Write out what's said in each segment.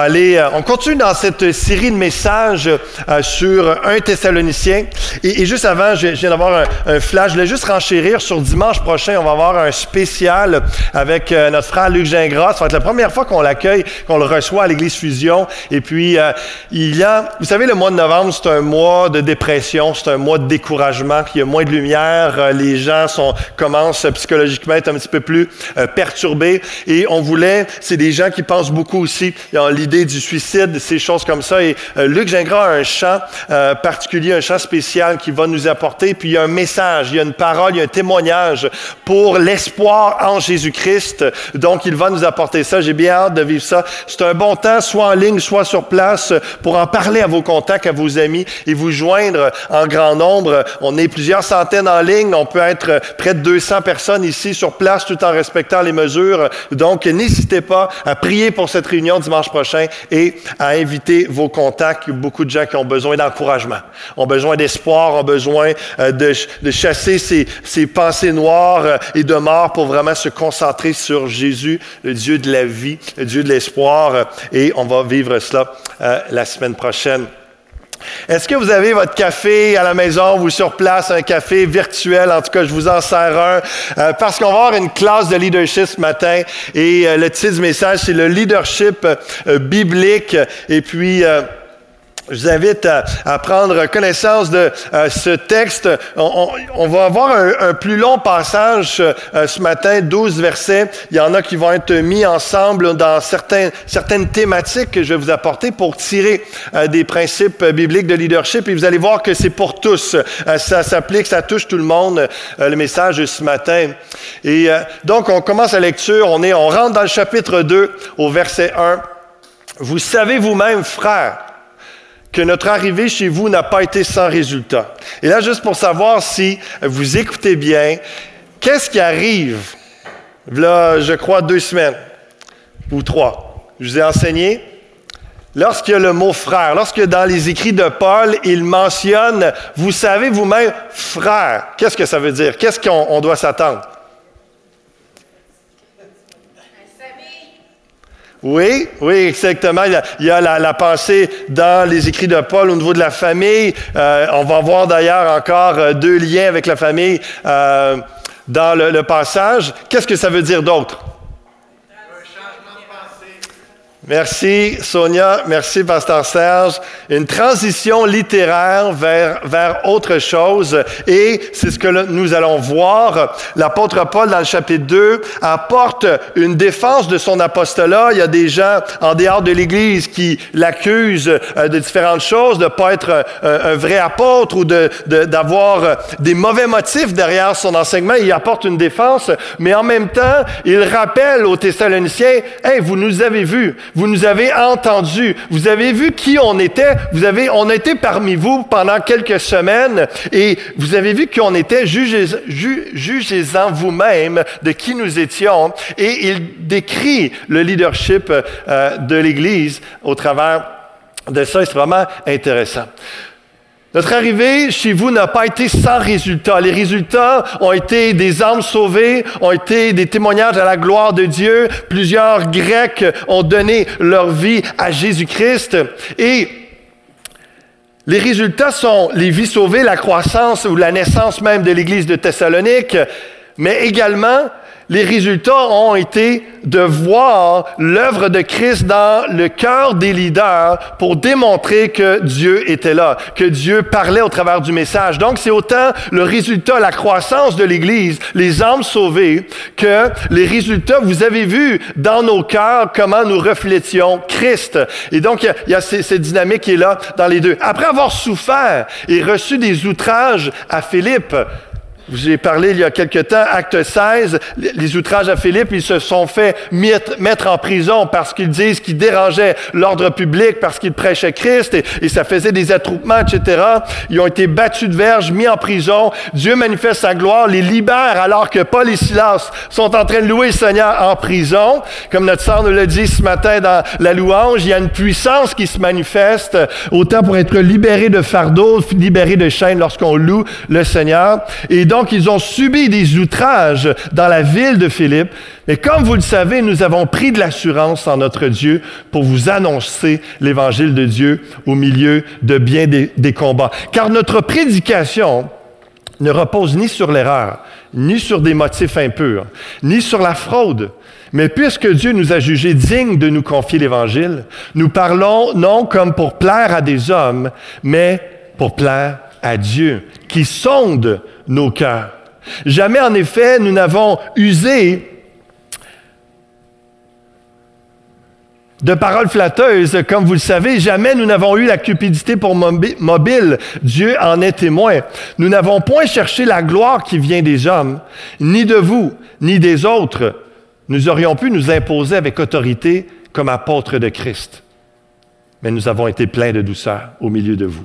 Allez, euh, on continue dans cette série de messages euh, sur un Thessalonicien. Et, juste avant, je, viens d'avoir un, flash. Je voulais juste renchérir sur dimanche prochain. On va avoir un spécial avec euh, notre frère Luc Gingras. Ça va être la première fois qu'on l'accueille, qu'on le reçoit à l'Église Fusion. Et puis, il y a, vous savez, le mois de novembre, c'est un mois de dépression, c'est un mois de découragement. Il y a moins de lumière. les gens commencent psychologiquement à être un petit peu plus perturbés. Et on voulait, c'est des gens qui pensent beaucoup aussi. Du suicide, ces choses comme ça. Et euh, Luc Gingras a un chant euh, particulier, un chant spécial qui va nous apporter. Puis il y a un message, il y a une parole, il y a un témoignage pour l'espoir en Jésus-Christ. Donc il va nous apporter ça. J'ai bien hâte de vivre ça. C'est un bon temps, soit en ligne, soit sur place, pour en parler à vos contacts, à vos amis et vous joindre en grand nombre. On est plusieurs centaines en ligne. On peut être près de 200 personnes ici sur place tout en respectant les mesures. Donc n'hésitez pas à prier pour cette réunion dimanche prochain et à inviter vos contacts. Beaucoup de gens qui ont besoin d'encouragement, ont besoin d'espoir, ont besoin euh, de, chasser ces, pensées noires euh, et de mort pour vraiment se concentrer sur Jésus, le Dieu de la vie, le Dieu de l'espoir. Euh, et on va vivre cela la semaine prochaine. Est-ce que vous avez votre café à la maison ou sur place, un café virtuel? En tout cas, je vous en sers un. Euh, parce qu'on va avoir une classe de leadership ce matin. Et euh, le titre du message, c'est le leadership euh, biblique. Et puis... Je vous invite à, prendre connaissance de euh, ce texte. On, va avoir un, plus long passage euh, ce matin, 12 versets. Il y en a qui vont être mis ensemble dans certaines thématiques que je vais vous apporter pour tirer euh, des principes bibliques de leadership. Et vous allez voir que c'est pour tous. ça s'applique, ça touche tout le monde, le message de ce matin. Et donc, on commence la lecture. On, est, on rentre dans le chapitre 2 au verset 1. Vous savez vous-même, frères, que notre arrivée chez vous n'a pas été sans résultat. Et là, juste pour savoir si vous écoutez bien, qu'est-ce qui arrive, là, je crois, deux semaines ou trois, je vous ai enseigné, a le mot frère, lorsque dans les écrits de Paul, il mentionne, vous savez vous-même, frère, qu'est-ce que ça veut dire? Qu'est-ce qu'on doit s'attendre? Oui, oui, exactement. Il y a, la, pensée dans les écrits de Paul au niveau de la famille. Euh, on va voir d'ailleurs encore euh, deux liens avec la famille euh, dans le passage. Qu'est-ce que ça veut dire d'autre? Merci Sonia, merci Pasteur Serge. Une transition littéraire vers, vers autre chose et c'est ce que nous allons voir. L'apôtre Paul dans le chapitre 2 apporte une défense de son apostolat. Il y a des gens en dehors de l'Église qui l'accusent euh, de différentes choses, de ne pas être un, vrai apôtre ou d'avoir de, des mauvais motifs derrière son enseignement. Il apporte une défense, mais en même temps, il rappelle aux Thessaloniciens, Hey, vous nous avez vus vous nous avez entendus, vous avez vu qui on était, vous avez, on a été parmi vous pendant quelques semaines et vous avez vu qui on était, jugez-en vous-même de qui nous étions. Et il décrit le leadership euh, de l'Église au travers de ça, c'est vraiment intéressant. Notre arrivée chez vous n'a pas été sans résultat. Les résultats ont été des âmes sauvées, ont été des témoignages à la gloire de Dieu. Plusieurs Grecs ont donné leur vie à Jésus-Christ. Et les résultats sont les vies sauvées, la croissance ou la naissance même de l'Église de Thessalonique, mais également les résultats ont été de voir l'œuvre de Christ dans le cœur des leaders pour démontrer que Dieu était là, que Dieu parlait au travers du message. Donc, c'est autant le résultat, la croissance de l'Église, les âmes sauvées, que les résultats, vous avez vu dans nos cœurs comment nous reflétions Christ. Et donc, il y a, cette dynamique qui est là dans les deux. Après avoir souffert et reçu des outrages à Philippe, vous ai parlé il y a quelque temps, acte 16, les outrages à Philippe, ils se sont fait mettre en prison parce qu'ils disent qu'ils dérangeaient l'ordre public, parce qu'ils prêchaient Christ et, ça faisait des attroupements, etc. Ils ont été battus de verge, mis en prison. Dieu manifeste sa gloire, les libère alors que Paul et Silas sont en train de louer le Seigneur en prison. Comme notre sœur nous l'a dit ce matin dans la louange, il y a une puissance qui se manifeste, autant pour être libéré de fardeau, libéré de chaînes lorsqu'on loue le Seigneur. Et donc, donc, ils ont subi des outrages dans la ville de Philippe. Mais comme vous le savez, nous avons pris de l'assurance en notre Dieu pour vous annoncer l'évangile de Dieu au milieu de bien des, des combats. Car notre prédication ne repose ni sur l'erreur, ni sur des motifs impurs, ni sur la fraude. Mais puisque Dieu nous a jugés dignes de nous confier l'Évangile, nous parlons non comme pour plaire à des hommes, mais pour plaire à Dieu, qui sonde nos cœurs. Jamais en effet nous n'avons usé de paroles flatteuses, comme vous le savez, jamais nous n'avons eu la cupidité pour mobile. Dieu en est témoin. Nous n'avons point cherché la gloire qui vient des hommes, ni de vous, ni des autres. Nous aurions pu nous imposer avec autorité comme apôtres de Christ. Mais nous avons été pleins de douceur au milieu de vous.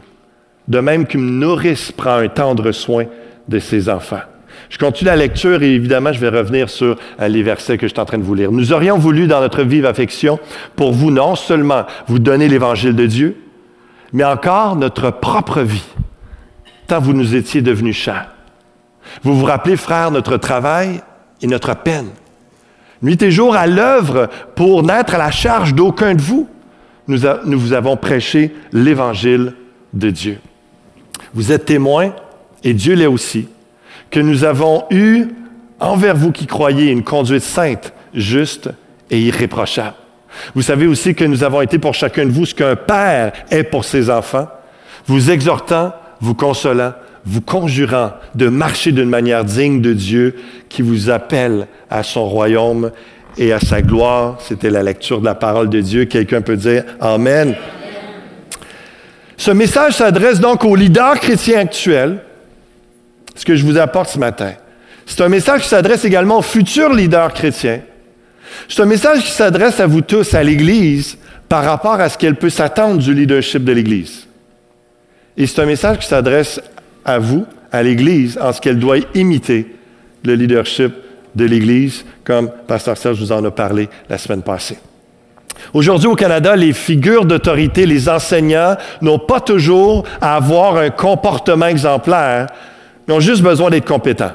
De même qu'une nourrice prend un tendre soin de ses enfants. Je continue la lecture et évidemment, je vais revenir sur euh, les versets que je suis en train de vous lire. Nous aurions voulu, dans notre vive affection, pour vous non seulement vous donner l'évangile de Dieu, mais encore notre propre vie, tant vous nous étiez devenus chers. Vous vous rappelez, frères, notre travail et notre peine. Nuit et jour à l'œuvre pour n'être à la charge d'aucun de vous. Nous, nous vous avons prêché l'évangile de Dieu. Vous êtes témoins, et Dieu l'est aussi, que nous avons eu envers vous qui croyez une conduite sainte, juste et irréprochable. Vous savez aussi que nous avons été pour chacun de vous ce qu'un père est pour ses enfants, vous exhortant, vous consolant, vous conjurant de marcher d'une manière digne de Dieu qui vous appelle à son royaume et à sa gloire. C'était la lecture de la parole de Dieu. Quelqu'un peut dire Amen. Ce message s'adresse donc aux leaders chrétiens actuels ce que je vous apporte ce matin. C'est un message qui s'adresse également aux futurs leaders chrétiens. C'est un message qui s'adresse à vous tous, à l'Église, par rapport à ce qu'elle peut s'attendre du leadership de l'Église. Et c'est un message qui s'adresse à vous, à l'Église, en ce qu'elle doit imiter le leadership de l'Église, comme Pasteur Serge vous en a parlé la semaine passée. Aujourd'hui au Canada, les figures d'autorité, les enseignants n'ont pas toujours à avoir un comportement exemplaire, ils ont juste besoin d'être compétents.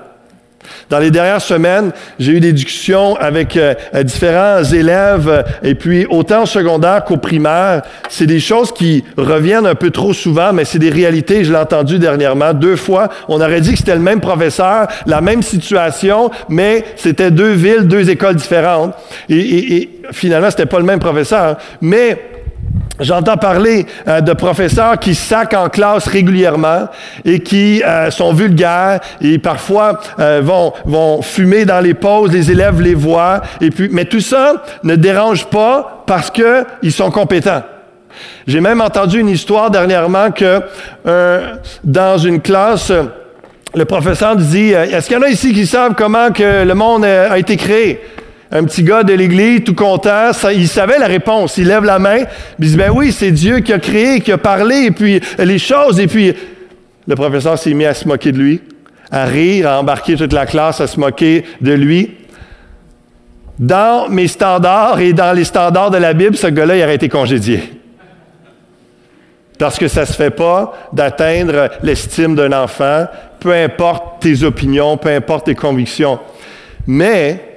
Dans les dernières semaines, j'ai eu des discussions avec euh, euh, différents élèves, euh, et puis autant au secondaire qu'au primaire. C'est des choses qui reviennent un peu trop souvent, mais c'est des réalités. Je l'ai entendu dernièrement deux fois. On aurait dit que c'était le même professeur, la même situation, mais c'était deux villes, deux écoles différentes. Et, et, et finalement, c'était pas le même professeur. Mais J'entends parler euh, de professeurs qui sacent en classe régulièrement et qui euh, sont vulgaires et parfois euh, vont, vont fumer dans les pauses, les élèves les voient. Et puis, mais tout ça ne dérange pas parce qu'ils sont compétents. J'ai même entendu une histoire dernièrement que dans une classe, le professeur dit Est-ce qu'il y en a ici qui savent comment que le monde a été créé un petit gars de l'église, tout content, il savait la réponse. Il lève la main, il dit, ben oui, c'est Dieu qui a créé, qui a parlé, et puis les choses, et puis le professeur s'est mis à se moquer de lui, à rire, à embarquer toute la classe à se moquer de lui. Dans mes standards et dans les standards de la Bible, ce gars-là, il aurait été congédié. Parce que ça ne se fait pas d'atteindre l'estime d'un enfant, peu importe tes opinions, peu importe tes convictions. Mais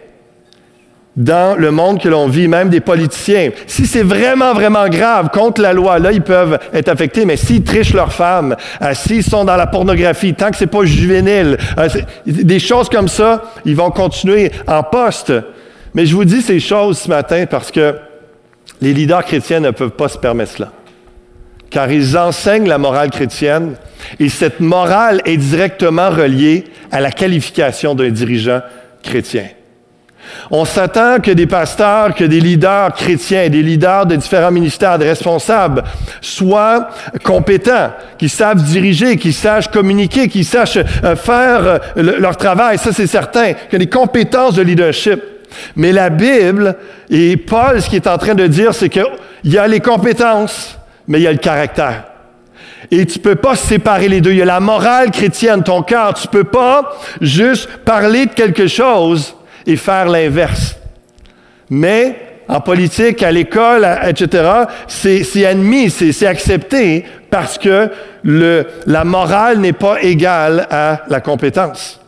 dans le monde que l'on vit, même des politiciens. Si c'est vraiment, vraiment grave contre la loi, là, ils peuvent être affectés, mais s'ils trichent leurs femmes, euh, s'ils sont dans la pornographie, tant que c'est pas juvénile, euh, des choses comme ça, ils vont continuer en poste. Mais je vous dis ces choses ce matin parce que les leaders chrétiens ne peuvent pas se permettre cela. Car ils enseignent la morale chrétienne et cette morale est directement reliée à la qualification d'un dirigeant chrétien. On s'attend que des pasteurs, que des leaders chrétiens, des leaders de différents ministères, des responsables soient compétents, qui savent diriger, qui sachent communiquer, qui sachent euh, faire euh, leur travail. Ça, c'est certain, que des compétences de leadership. Mais la Bible et Paul, ce qu'il est en train de dire, c'est qu'il y a les compétences, mais il y a le caractère. Et tu peux pas séparer les deux. Il y a la morale chrétienne, ton cœur. Tu peux pas juste parler de quelque chose et faire l'inverse. Mais en politique, à l'école, etc., c'est admis, c'est accepté parce que le, la morale n'est pas égale à la compétence.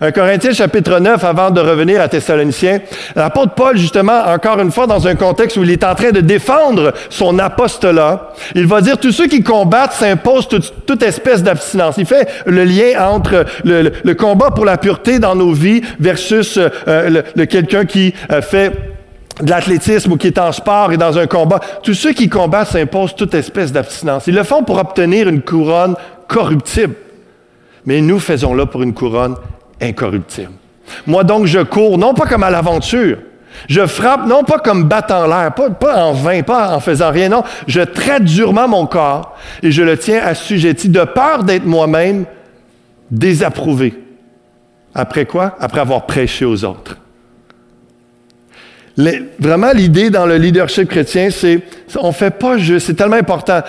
1 Corinthiens chapitre 9, avant de revenir à Thessaloniciens, l'apôtre Paul, justement, encore une fois, dans un contexte où il est en train de défendre son apostolat, il va dire, tous ceux qui combattent s'imposent toute, espèce d'abstinence. Il fait le lien entre le, combat pour la pureté dans nos vies versus euh, le, quelqu'un qui euh, fait de l'athlétisme ou qui est en sport et dans un combat. Tous ceux qui combattent s'imposent toute espèce d'abstinence. Ils le font pour obtenir une couronne corruptible. Mais nous faisons là pour une couronne incorruptible. Moi donc, je cours, non pas comme à l'aventure. Je frappe, non pas comme battant l'air, pas, en vain, pas en faisant rien, non. Je traite durement mon corps et je le tiens assujetti de peur d'être moi-même désapprouvé. Après quoi? Après avoir prêché aux autres. vraiment, l'idée dans le leadership chrétien, c'est on fait pas juste, c'est tellement important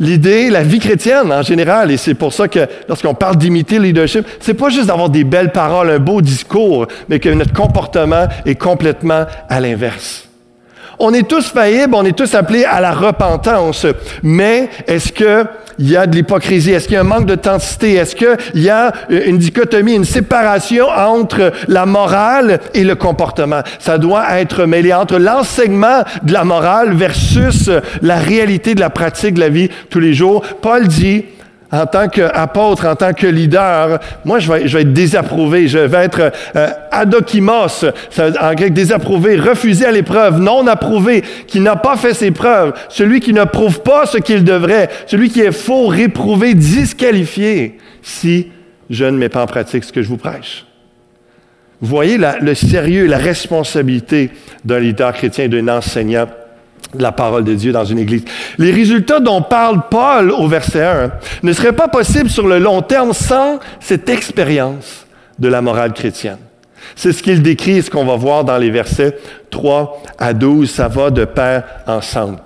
l'idée, la vie chrétienne en général, et c'est pour ça que lorsqu'on parle d'imiter le leadership, c'est pas juste d'avoir des belles paroles, un beau discours, mais que notre comportement est complètement à l'inverse. On est tous faillibles, on est tous appelés à la repentance, mais est-ce que il y a de l'hypocrisie? Est-ce qu'il y a un manque d'authenticité? Est-ce qu'il y a une dichotomie, une séparation entre la morale et le comportement? Ça doit être mêlé entre l'enseignement de la morale versus la réalité de la pratique de la vie tous les jours. Paul dit, en tant qu'apôtre, en tant que leader, moi, je vais, être désapprouvé. Je vais être euh, adokimos, en grec désapprouvé, refusé à l'épreuve, non approuvé, qui n'a pas fait ses preuves, celui qui ne prouve pas ce qu'il devrait, celui qui est faux, réprouvé, disqualifié, si je ne mets pas en pratique ce que je vous prêche. Vous voyez le sérieux la responsabilité d'un leader chrétien d'un enseignant la parole de Dieu dans une église. Les résultats dont parle Paul au verset 1 ne seraient pas possibles sur le long terme sans cette expérience de la morale chrétienne. C'est ce qu'il décrit, ce qu'on va voir dans les versets 3 à 12, ça va de pair ensemble.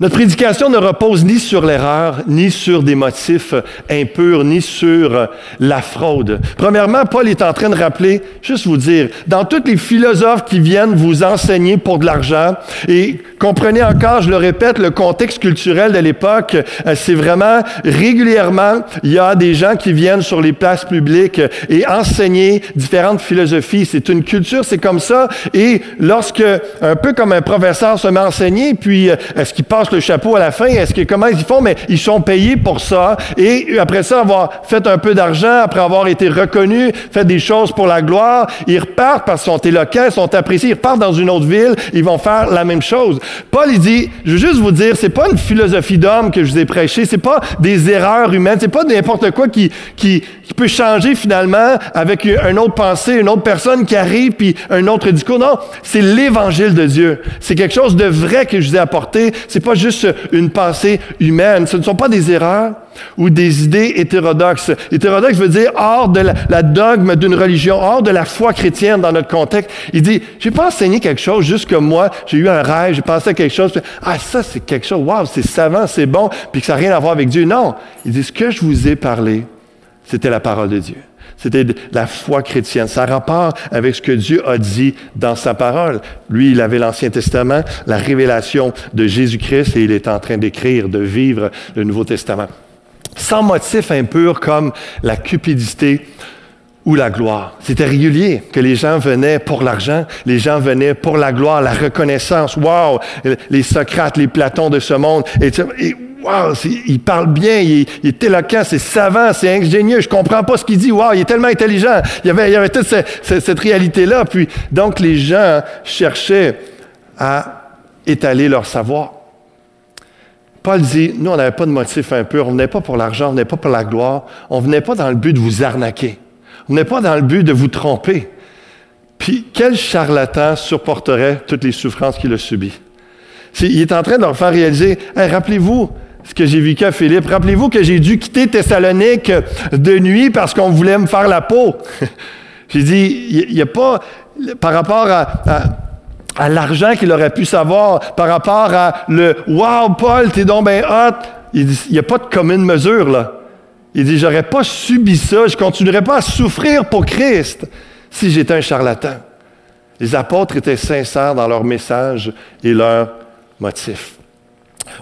Notre prédication ne repose ni sur l'erreur, ni sur des motifs impurs, ni sur la fraude. Premièrement, Paul est en train de rappeler, juste vous dire, dans tous les philosophes qui viennent vous enseigner pour de l'argent, et comprenez encore, je le répète, le contexte culturel de l'époque, euh, c'est vraiment régulièrement, il y a des gens qui viennent sur les places publiques et enseigner différentes philosophies. C'est une culture, c'est comme ça. Et lorsque, un peu comme un professeur se met à enseigner, puis euh, est-ce qu'il passe le chapeau à la fin. Est-ce que comment ils font? Mais ils sont payés pour ça. Et après ça, avoir fait un peu d'argent, après avoir été reconnus, fait des choses pour la gloire, ils repartent parce qu'ils sont éloquents, ils sont appréciés, ils repartent dans une autre ville, ils vont faire la même chose. Paul, il dit, je veux juste vous dire, c'est pas une philosophie d'homme que je vous ai prêché, c'est pas des erreurs humaines, c'est pas n'importe quoi qui, qui, peut changer finalement avec une autre pensée, une autre personne qui arrive, puis un autre discours. Non, c'est l'évangile de Dieu. C'est quelque chose de vrai que je vous ai apporté. C'est pas juste une pensée humaine. Ce ne sont pas des erreurs ou des idées hétérodoxes. Hétérodoxe veut dire hors de la, dogme d'une religion, hors de la foi chrétienne dans notre contexte. Il dit, j'ai pas enseigné quelque chose juste comme moi, j'ai eu un rêve, j'ai pensé à quelque chose, ah ça c'est quelque chose, waouh, c'est savant, c'est bon, puis que ça n'a rien à voir avec Dieu. Non, il dit, ce que je vous ai parlé, c'était la parole de Dieu. C'était la foi chrétienne. Ça rapport avec ce que Dieu a dit dans sa parole. Lui, il avait l'Ancien Testament, la révélation de Jésus-Christ, et il est en train d'écrire, de vivre le Nouveau Testament. Sans motif impur comme la cupidité ou la gloire. C'était régulier que les gens venaient pour l'argent, les gens venaient pour la gloire, la reconnaissance. Wow! Les Socrates, les Platons de ce monde. Wow, il parle bien, il, est éloquent, c'est savant, c'est ingénieux, je comprends pas ce qu'il dit. Wow, il est tellement intelligent. Il y avait, toute cette, réalité-là. Puis, donc, les gens cherchaient à étaler leur savoir. Paul dit, nous, on n'avait pas de motif impur, on venait pas pour l'argent, on venait pas pour la gloire, on venait pas dans le but de vous arnaquer, on venait pas dans le but de vous tromper. Puis, quel charlatan supporterait toutes les souffrances qu'il a subies? il est en train de leur faire réaliser, rappelez-vous, ce que j'ai vécu à Philippe. Rappelez-vous que j'ai dû quitter Thessalonique de nuit parce qu'on voulait me faire la peau. j'ai dit, il n'y a pas, par rapport à, l'argent qu'il aurait pu savoir, par rapport à le Wow, Paul, t'es donc bien hot, il n'y a pas de commune mesure, là. Il dit, j'aurais pas subi ça, je continuerais pas à souffrir pour Christ si j'étais un charlatan. Les apôtres étaient sincères dans leur message et leur motif.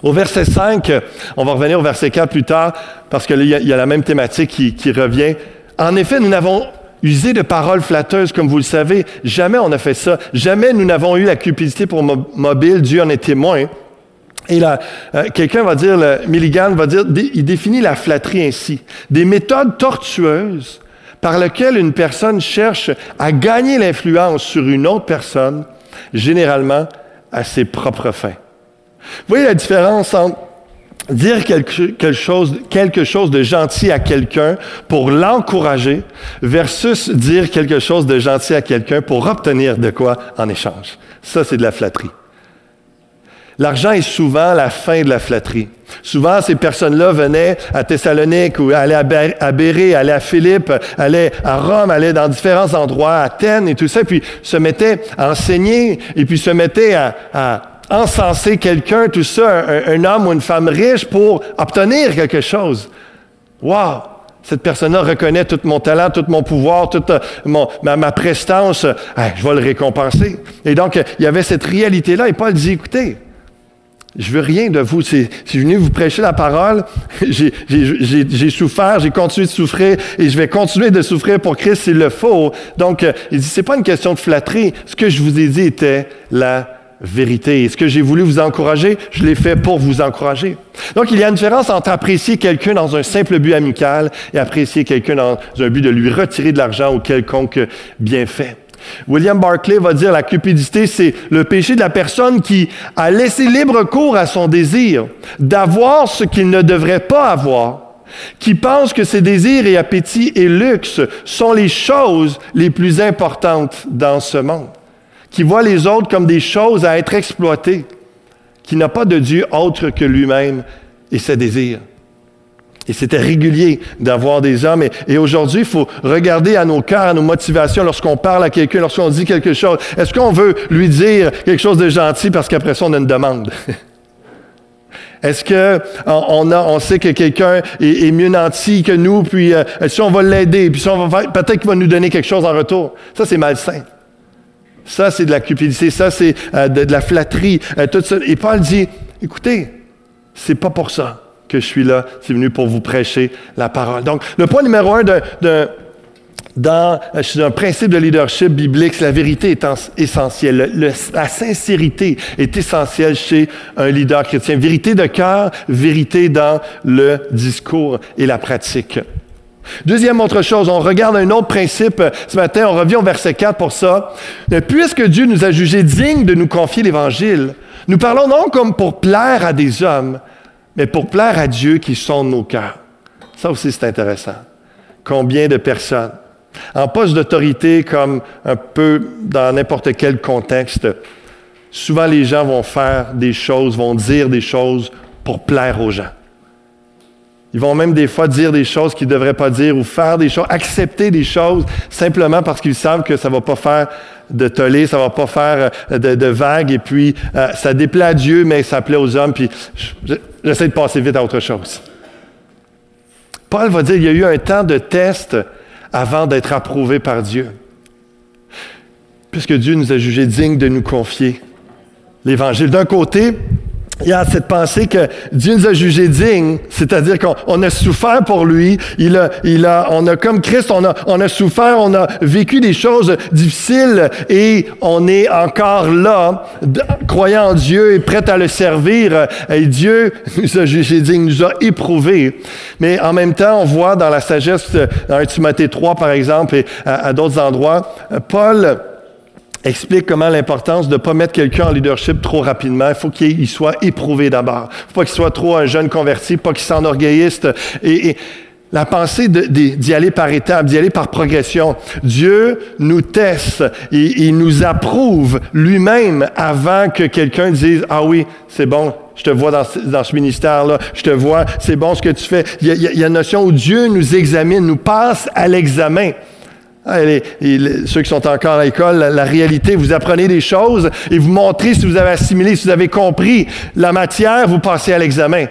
Au verset 5, on va revenir au verset 4 plus tard, parce qu'il y, y, a la même thématique qui, revient. En effet, nous n'avons user de paroles flatteuses, comme vous le savez. Jamais on a fait ça. Jamais nous n'avons eu la cupidité pour mobile. Dieu en est témoin. Et là, euh, quelqu'un va dire, Milligan va dire, il définit la flatterie ainsi. Des méthodes tortueuses par lesquelles une personne cherche à gagner l'influence sur une autre personne, généralement à ses propres fins. Vous voyez la différence entre dire quelque, chose, quelque chose de gentil à quelqu'un pour l'encourager versus dire quelque chose de gentil à quelqu'un pour obtenir de quoi en échange. Ça, c'est de la flatterie. L'argent est souvent la fin de la flatterie. Souvent, ces personnes-là venaient à Thessalonique ou allaient à Béré, allaient à Philippe, allaient à Rome, allaient dans différents endroits, à Athènes et tout ça, puis se mettaient à enseigner et puis se mettaient à, encenser quelqu'un, tout ça, un, homme ou une femme riche pour obtenir quelque chose. Wow! Cette personne-là reconnaît tout mon talent, tout mon pouvoir, toute ma, prestance. je vais le récompenser. Et donc, il y avait cette réalité-là. Et Paul dit, écoutez, je veux rien de vous. Si je suis venu vous prêcher la parole, j'ai souffert, j'ai continué de souffrir et je vais continuer de souffrir pour Christ s'il le faut. Donc, euh, il dit, c'est pas une question de flatterie. Ce que je vous ai dit était la vérité. Et ce que j'ai voulu vous encourager, je l'ai fait pour vous encourager. Donc, il y a une différence entre apprécier quelqu'un dans un simple but amical et apprécier quelqu'un dans un but de lui retirer de l'argent ou quelconque bienfait. William Barclay va dire la cupidité, c'est le péché de la personne qui a laissé libre cours à son désir d'avoir ce qu'il ne devrait pas avoir, qui pense que ses désirs et appétits et luxe sont les choses les plus importantes dans ce monde, qui voit les autres comme des choses à être exploitées, qui n'a pas de Dieu autre que lui-même et ses désirs. Et c'était régulier d'avoir des hommes. Et, aujourd'hui, il faut regarder à nos cœurs, à nos motivations lorsqu'on parle à quelqu'un, lorsqu'on dit quelque chose. Est-ce qu'on veut lui dire quelque chose de gentil parce qu'après ça, on a une demande? Est-ce que on, a, on sait que quelqu'un est, mieux nanti que nous, puis euh, si on va l'aider, puis si on va peut-être qu'il va nous donner quelque chose en retour. Ça, c'est malsain. Ça, c'est de la cupidité. Ça, c'est euh, de, la flatterie. Euh, tout ça. Et Paul dit, écoutez, c'est pas pour ça que je suis là. C'est venu pour vous prêcher la parole. Donc, le point numéro un de, dans un principe de leadership biblique, la vérité est essentielle. la sincérité est essentielle chez un leader chrétien. Vérité de cœur, vérité dans le discours et la pratique. Deuxième autre chose, on regarde un autre principe ce matin, on revient au verset 4 pour ça. Puisque Dieu nous a jugés dignes de nous confier l'Évangile, nous parlons non comme pour plaire à des hommes, mais pour plaire à Dieu qui sonde nos cœurs. Ça aussi, c'est intéressant. Combien de personnes, en poste d'autorité, comme un peu dans n'importe quel contexte, souvent les gens vont faire des choses, vont dire des choses pour plaire aux gens. Ils vont même des fois dire des choses qu'ils ne devraient pas dire ou faire des choses, accepter des choses simplement parce qu'ils savent que ça ne va pas faire de tollé, ça ne va pas faire euh, de, vagues et puis euh, ça déplaît à Dieu, mais ça plaît aux hommes, puis j'essaie de passer vite à autre chose. Paul va dire, il y a eu un temps de test avant d'être approuvé par Dieu. Puisque Dieu nous a jugés dignes de nous confier l'Évangile. D'un côté, il y a cette pensée que Dieu nous a jugés dignes, c'est-à-dire qu'on a souffert pour lui, il a, il a, on a comme Christ, on a, on a souffert, on a vécu des choses difficiles et on est encore là, croyant en Dieu et prêt à le servir. Et Dieu nous a jugés dignes, nous a éprouvés. Mais en même temps, on voit dans la sagesse, dans 1 Timothée 3 par exemple, et à, à d'autres endroits, Paul explique comment l'importance de ne pas mettre quelqu'un en leadership trop rapidement. Il faut qu'il soit éprouvé d'abord. Il faut pas qu'il soit trop un jeune converti, pas qu'il s'enorgueillisse. Et, et, la pensée d'y aller par étapes, d'y aller par progression. Dieu nous teste et il nous approuve lui-même avant que quelqu'un dise, ah oui, c'est bon, je te vois dans, dans ce ministère-là, je te vois, c'est bon ce que tu fais. Il il y a une notion où Dieu nous examine, nous passe à l'examen. Ah, ceux qui sont encore à l'école, la, réalité, vous apprenez des choses et vous montrez si vous avez assimilé, si vous avez compris la matière, vous passez à l'examen.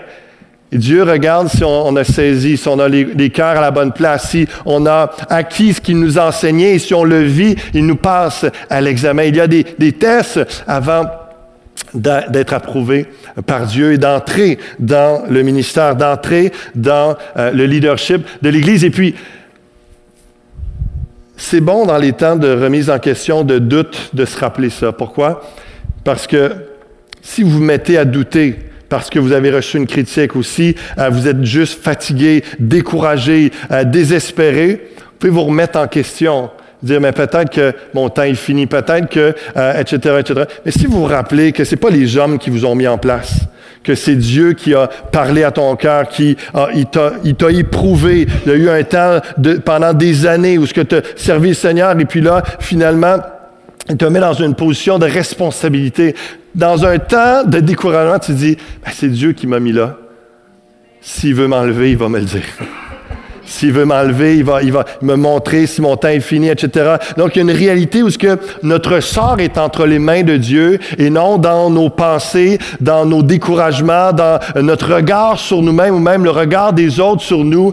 Et Dieu regarde si on, a saisi, si on a les, cœurs à la bonne place, si on a acquis ce qu'il nous a enseigné, et si on le vit, il nous passe à l'examen. Il y a des, tests avant d'être approuvé par Dieu et d'entrer dans le ministère, d'entrer dans euh, le leadership de l'Église. Et puis, c'est bon dans les temps de remise en question, de doute, de se rappeler ça. Pourquoi? Parce que si vous vous mettez à douter, parce que vous avez reçu une critique aussi, euh, vous êtes juste fatigué, découragé, euh, désespéré, vous pouvez vous remettre en question dire, mais peut-être que mon temps est fini, peut-être que, etc., euh, etc. Mais si vous vous rappelez que c'est pas les hommes qui vous ont mis en place, que c'est Dieu qui a parlé à ton cœur, qui a, t'a éprouvé. Il y a eu un temps pendant des années où ce que tu as servi le Seigneur, et puis là, finalement, il te met dans une position de responsabilité. Dans un temps de découragement, tu dis, ben, c'est Dieu qui m'a mis là. S'il veut m'enlever, il va me le dire. S'il veut m'enlever, il va, il va me montrer si mon temps est fini, etc. Donc, il y a une réalité où ce que notre sort est entre les mains de Dieu et non dans nos pensées, dans nos découragements, dans notre regard sur nous-mêmes ou même le regard des autres sur nous.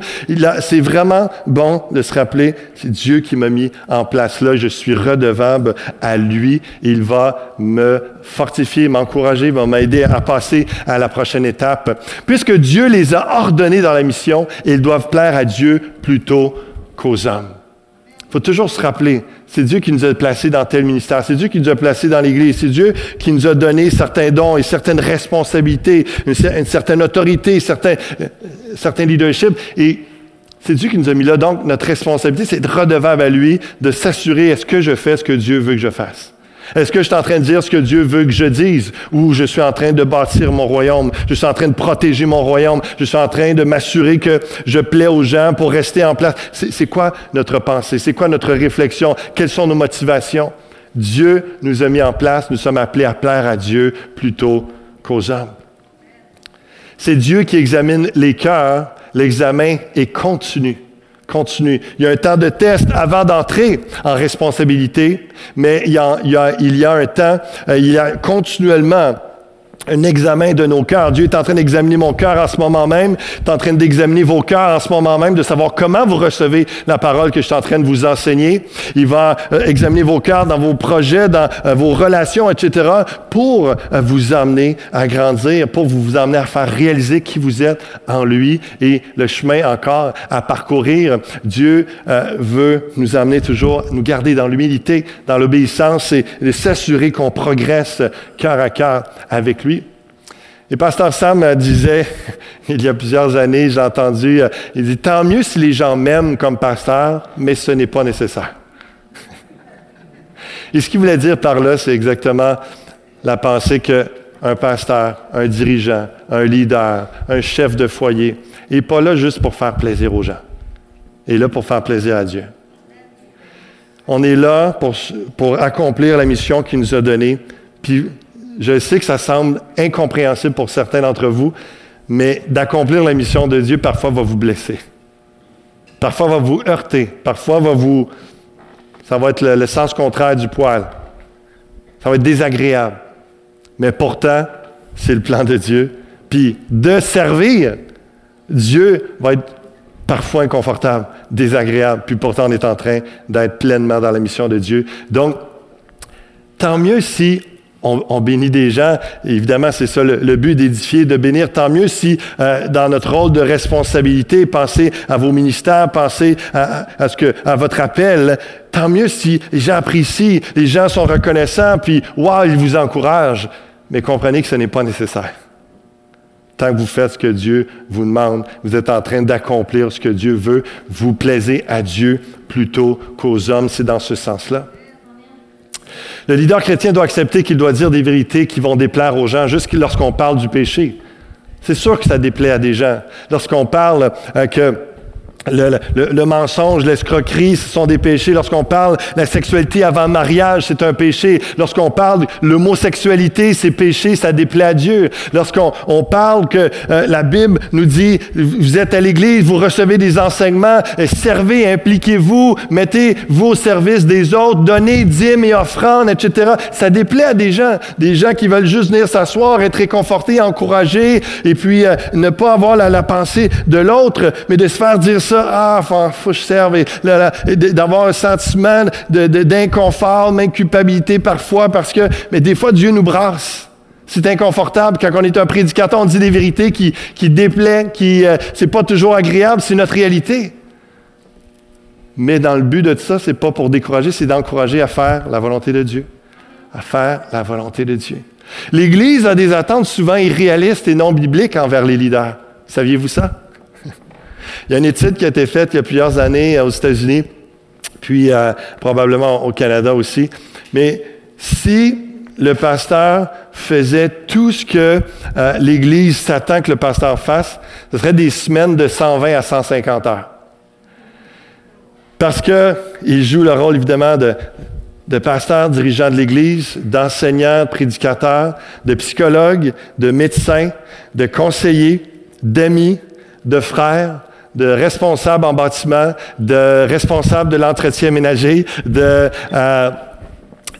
C'est vraiment bon de se rappeler, c'est Dieu qui m'a mis en place là. Je suis redevable à lui. Il va me fortifier, m'encourager, va m'aider à passer à la prochaine étape. Puisque Dieu les a ordonnés dans la mission, ils doivent plaire à Dieu plutôt qu'aux hommes. Il faut toujours se rappeler, c'est Dieu qui nous a placés dans tel ministère, c'est Dieu qui nous a placés dans l'Église, c'est Dieu qui nous a donné certains dons et certaines responsabilités, une, certaine autorité, certains, euh, leadership. Et c'est Dieu qui nous a mis là. Donc, notre responsabilité, c'est de redevable à lui, de s'assurer, est-ce que je fais ce que Dieu veut que je fasse? Est-ce que je suis en train de dire ce que Dieu veut que je dise? Ou je suis en train de bâtir mon royaume? Je suis en train de protéger mon royaume? Je suis en train de m'assurer que je plais aux gens pour rester en place? C'est quoi notre pensée? C'est quoi notre réflexion? Quelles sont nos motivations? Dieu nous a mis en place. Nous sommes appelés à plaire à Dieu plutôt qu'aux hommes. C'est Dieu qui examine les cœurs. L'examen est continu continue. Il y a un temps de test avant d'entrer en responsabilité, mais il y a, il y a, il y a un temps, euh, il y a continuellement un examen de nos cœurs. Dieu est en train d'examiner mon cœur en ce moment même, est en train d'examiner vos cœurs en ce moment même, de savoir comment vous recevez la parole que je suis en train de vous enseigner. Il va euh, examiner vos cœurs dans vos projets, dans euh, vos relations, etc., pour euh, vous amener à grandir, pour vous, amener à faire réaliser qui vous êtes en lui et le chemin encore à parcourir. Dieu veut nous amener toujours, nous garder dans l'humilité, dans l'obéissance et, et s'assurer qu'on progresse cœur à cœur avec lui. Et Pasteur Sam disait, il y a plusieurs années, j'ai entendu, euh, il dit, tant mieux si les gens m'aiment comme pasteur, mais ce n'est pas nécessaire. Et ce qu'il voulait dire par là, c'est exactement la pensée qu'un pasteur, un dirigeant, un leader, un chef de foyer n'est pas là juste pour faire plaisir aux gens. Il est là pour faire plaisir à Dieu. On est là pour, pour accomplir la mission qu'il nous a donnée, puis je sais que ça semble incompréhensible pour certains d'entre vous, mais d'accomplir la mission de Dieu parfois va vous blesser. Parfois va vous heurter. Parfois va vous. Ça va être le, sens contraire du poil. Ça va être désagréable. Mais pourtant, c'est le plan de Dieu. Puis de servir, Dieu va être parfois inconfortable, désagréable. Puis pourtant, on est en train d'être pleinement dans la mission de Dieu. Donc, tant mieux si on, bénit des gens. Évidemment, c'est ça le, but d'édifier, de bénir. Tant mieux si, euh, dans notre rôle de responsabilité, pensez à vos ministères, pensez à, ce que, à votre appel. Tant mieux si les gens apprécient, les gens sont reconnaissants, puis waouh, ils vous encouragent. Mais comprenez que ce n'est pas nécessaire. Tant que vous faites ce que Dieu vous demande, vous êtes en train d'accomplir ce que Dieu veut. Vous plaisez à Dieu plutôt qu'aux hommes. C'est dans ce sens-là. Le leader chrétien doit accepter qu'il doit dire des vérités qui vont déplaire aux gens, juste lorsqu'on parle du péché. C'est sûr que ça déplaît à des gens. Lorsqu'on parle euh, que le, mensonge, l'escroquerie, ce sont des péchés. Lorsqu'on parle la sexualité avant mariage, c'est un péché. Lorsqu'on parle l'homosexualité, c'est péché, ça déplaît à Dieu. Lorsqu'on on parle que euh, la Bible nous dit, vous êtes à l'Église, vous recevez des enseignements, euh, servez, impliquez-vous, mettez-vous au service des autres, donnez dîmes et offrandes, etc. Ça déplaît à des gens, des gens qui veulent juste venir s'asseoir, être réconfortés, encouragés, et puis euh, ne pas avoir la, la pensée de l'autre, mais de se faire dire ça ah, faut, faut que je serve, d'avoir un sentiment d'inconfort, de, même culpabilité parfois, parce que, mais des fois, Dieu nous brasse. C'est inconfortable quand on est un prédicateur, on dit des vérités qui, qui déplaient, qui, euh, c'est pas toujours agréable, c'est notre réalité. Mais dans le but de ça, c'est pas pour décourager, c'est d'encourager à faire la volonté de Dieu. À faire la volonté de Dieu. L'Église a des attentes souvent irréalistes et non bibliques envers les leaders. Saviez-vous ça? Il y a une étude qui a été faite il y a plusieurs années aux États-Unis, puis euh, probablement au Canada aussi. Mais si le pasteur faisait tout ce que euh, l'Église s'attend que le pasteur fasse, ce serait des semaines de 120 à 150 heures. Parce qu'il joue le rôle, évidemment, de, de pasteur, dirigeant de l'Église, d'enseignant, prédicateur, de psychologue, de médecin, de conseiller, d'amis, de frère, de responsable en bâtiment, de responsable de l'entretien ménager, de euh,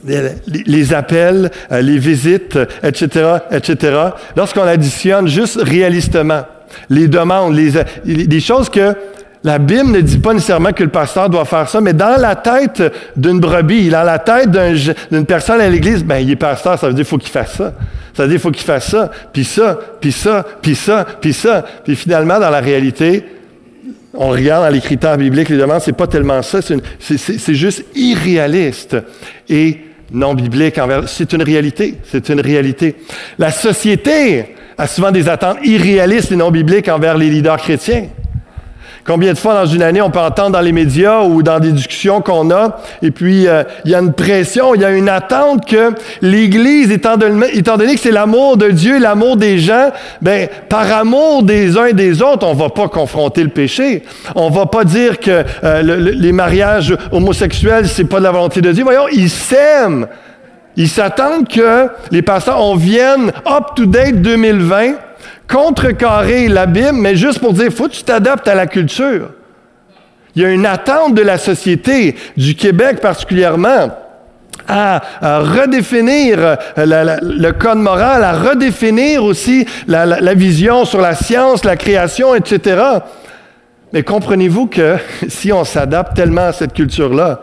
les appels, euh, les visites, etc., etc. Lorsqu'on additionne juste réalistement les demandes, les, les choses que la Bible ne dit pas nécessairement que le pasteur doit faire ça, mais dans la tête d'une brebis, dans la tête d'une personne à l'Église, ben il est pasteur, ça veut dire qu'il faut qu'il fasse ça. Ça veut dire qu'il faut qu'il fasse ça, puis ça, puis ça, puis ça, puis ça. Puis finalement, dans la réalité, on regarde dans les critères bibliques, les demandes, c'est pas tellement ça, c'est juste irréaliste. Et non biblique C'est une réalité. C'est une réalité. La société a souvent des attentes irréalistes et non bibliques envers les leaders chrétiens. Combien de fois dans une année on peut entendre dans les médias ou dans des discussions qu'on a, et puis euh, il y a une pression, il y a une attente que l'Église, étant, donné que c'est l'amour de Dieu, l'amour des gens, ben par amour des uns et des autres, on va pas confronter le péché. On va pas dire que euh, les mariages homosexuels c'est pas de la volonté de Dieu. Voyons, ils s'aiment. Ils s'attendent que les pasteurs, on vienne up to date 2020 contrecarrer la Bible, mais juste pour dire, faut que tu t'adaptes à la culture. Il y a une attente de la société, du Québec particulièrement, à, redéfinir euh, le code moral, à redéfinir aussi la, vision sur la science, la création, etc. Mais comprenez-vous que si on s'adapte tellement à cette culture-là